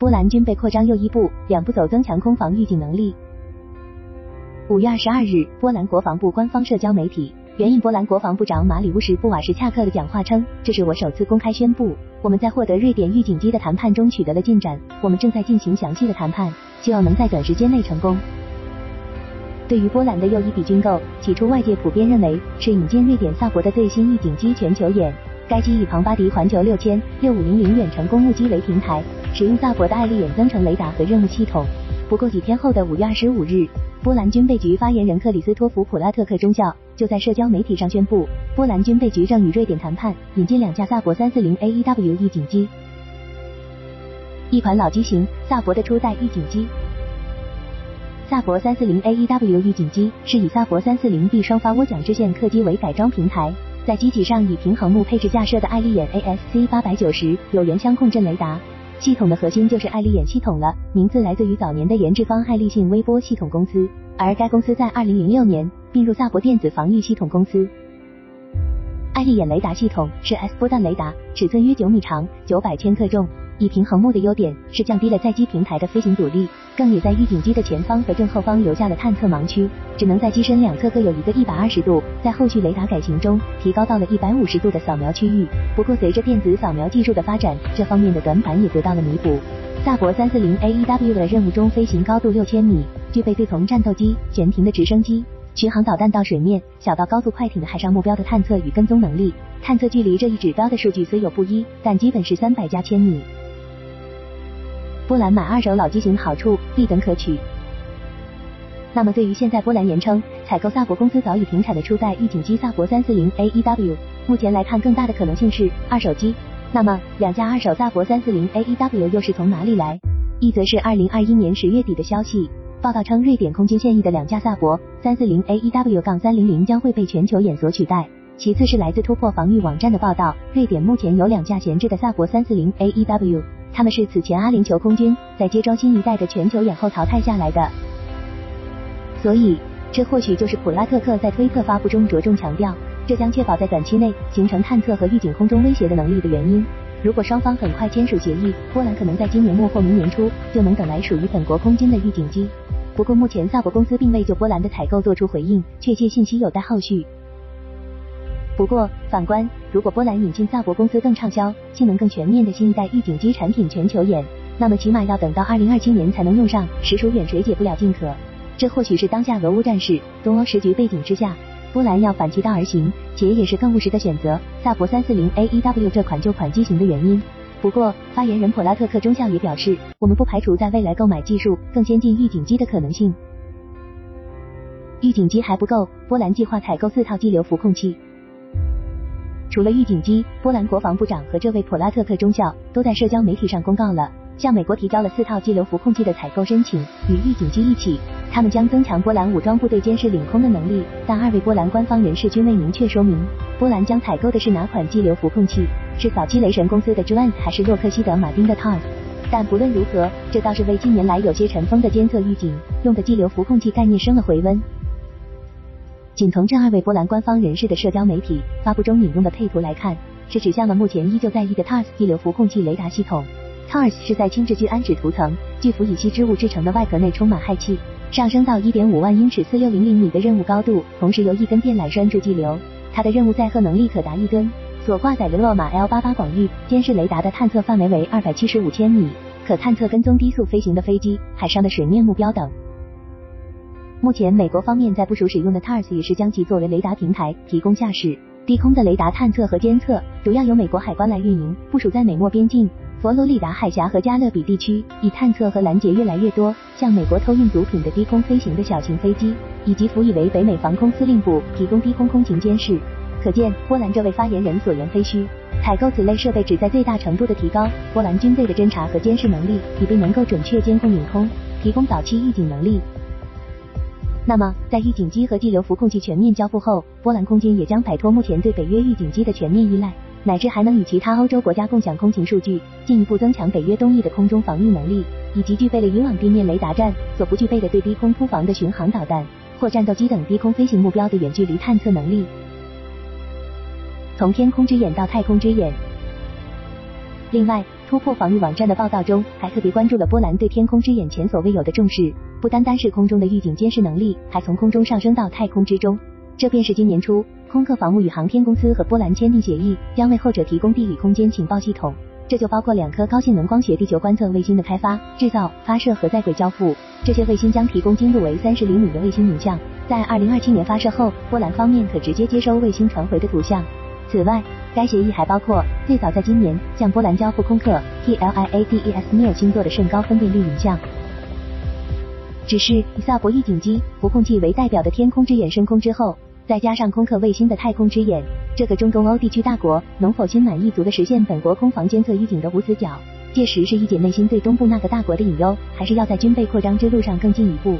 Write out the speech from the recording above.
波兰军备扩张又一步，两步走增强空防预警能力。五月二十二日，波兰国防部官方社交媒体援引波兰国防部长马里乌什·布瓦什恰克的讲话称：“这是我首次公开宣布，我们在获得瑞典预警机的谈判中取得了进展，我们正在进行详细的谈判，希望能在短时间内成功。”对于波兰的又一笔军购，起初外界普遍认为是引进瑞典萨博的最新预警机全球眼。该机以庞巴迪环球六千六五零零远程公务机为平台，使用萨博的爱丽眼增程雷达和任务系统。不过几天后的五月二十五日，波兰军备局发言人克里斯托弗普拉特克中校就在社交媒体上宣布，波兰军备局正与瑞典谈判引进两架萨博三四零 AEW 预警机，一款老机型萨博的初代预警机。萨博三四零 AEW 预警机是以萨博三四零 B 双发涡桨支线客机为改装平台，在机体上以平衡木配置架设的爱丽眼 ASC 八百九十有源相控阵雷达系统的核心就是爱立眼系统了，名字来自于早年的研制方爱立信微波系统公司，而该公司在二零零六年并入萨博电子防御系统公司。爱立眼雷达系统是 S 波段雷达，尺寸约九米长，九百千克重。以平衡木的优点是降低了载机平台的飞行阻力，更也在预警机的前方和正后方留下了探测盲区，只能在机身两侧各有一个一百二十度，在后续雷达改型中提高到了一百五十度的扫描区域。不过随着电子扫描技术的发展，这方面的短板也得到了弥补。萨博三四零 AEW 的任务中飞行高度六千米，具备对从战斗机、悬停的直升机、巡航导弹到水面、小到高速快艇的海上目标的探测与跟踪能力。探测距离这一指标的数据虽有不一，但基本是三百加千米。波兰买二手老机型好处必等可取。那么对于现在波兰言称采购萨博公司早已停产的初代预警机萨博三四零 AEW，目前来看更大的可能性是二手机。那么两架二手萨博三四零 AEW 又是从哪里来？一则是二零二一年十月底的消息，报道称瑞典空军现役的两架萨博三四零 AEW- 杠三零零将会被全球眼所取代。其次是来自突破防御网站的报道，瑞典目前有两架闲置的萨博三四零 AEW。他们是此前阿联酋空军在接装新一代的全球眼后淘汰下来的，所以这或许就是普拉特克在推特发布中着重强调，这将确保在短期内形成探测和预警空中威胁的能力的原因。如果双方很快签署协议，波兰可能在今年末或明年初就能等来属于本国空军的预警机。不过目前萨博公司并未就波兰的采购做出回应，确切信息有待后续。不过，反观如果波兰引进萨博公司更畅销、性能更全面的新一代预警机产品全球眼，那么起码要等到二零二七年才能用上，实属远水解不了近渴。这或许是当下俄乌战事、东欧时局背景之下，波兰要反其道而行，且也是更务实的选择萨博三四零 AEW 这款旧款机型的原因。不过，发言人普拉特克中校也表示，我们不排除在未来购买技术更先进预警机的可能性。预警机还不够，波兰计划采购四套激流浮控器。除了预警机，波兰国防部长和这位普拉特克中校都在社交媒体上公告了，向美国提交了四套激流浮控器的采购申请，与预警机一起，他们将增强波兰武装部队监视领空的能力。但二位波兰官方人士均未明确说明，波兰将采购的是哪款激流浮控器，是早期雷神公司的 Jones 还是洛克希德马丁的 TARS。但不论如何，这倒是为近年来有些尘封的监测预警用的激流浮控器概念升了回温。仅从这二位波兰官方人士的社交媒体发布中引用的配图来看，是指向了目前依旧在役的 TARS 激流浮控器雷达系统。TARS 是在轻质聚氨酯涂层、巨氟乙烯织物制成的外壳内充满氦气，上升到一点五万英尺（四六零厘米）的任务高度，同时由一根电缆拴住激流。它的任务载荷能力可达一吨，所挂载的洛马 L 八八广域监视雷达的探测范围为二百七十五千米，可探测跟踪低速飞行的飞机、海上的水面目标等。目前，美国方面在部署使用的 TARS 也是将其作为雷达平台，提供驾驶低空的雷达探测和监测，主要由美国海关来运营，部署在美墨边境、佛罗里达海峡和加勒比地区，以探测和拦截越来越多向美国偷运毒品的低空飞行的小型飞机，以及辅以为北美防空司令部提供低空空情监视。可见，波兰这位发言人所言非虚，采购此类设备旨在最大程度的提高波兰军队的侦察和监视能力，以便能够准确监控领空，提供早期预警能力。那么，在预警机和激流浮控器全面交付后，波兰空军也将摆脱目前对北约预警机的全面依赖，乃至还能与其他欧洲国家共享空情数据，进一步增强北约东翼的空中防御能力，以及具备了以往地面雷达站所不具备的对低空突防的巡航导弹或战斗机等低空飞行目标的远距离探测能力。从天空之眼到太空之眼。另外，突破防御网站的报道中，还特别关注了波兰对天空之眼前所未有的重视，不单单是空中的预警监视能力，还从空中上升到太空之中。这便是今年初，空客防务与航天公司和波兰签订协议，将为后者提供地理空间情报系统。这就包括两颗高性能光学地球观测卫星的开发、制造、发射和在轨交付。这些卫星将提供精度为三十厘米的卫星影像，在二零二七年发射后，波兰方面可直接接收卫星传回的图像。此外，该协议还包括最早在今年向波兰交付空客 T L I A D E S M I R 星座的甚高分辨率影像。只是以萨博预警机、遥控器为代表的天空之眼升空之后，再加上空客卫星的太空之眼，这个中东欧地区大国能否心满意足的实现本国空防监测预警的无死角？届时是一姐内心对东部那个大国的隐忧，还是要在军备扩张之路上更进一步？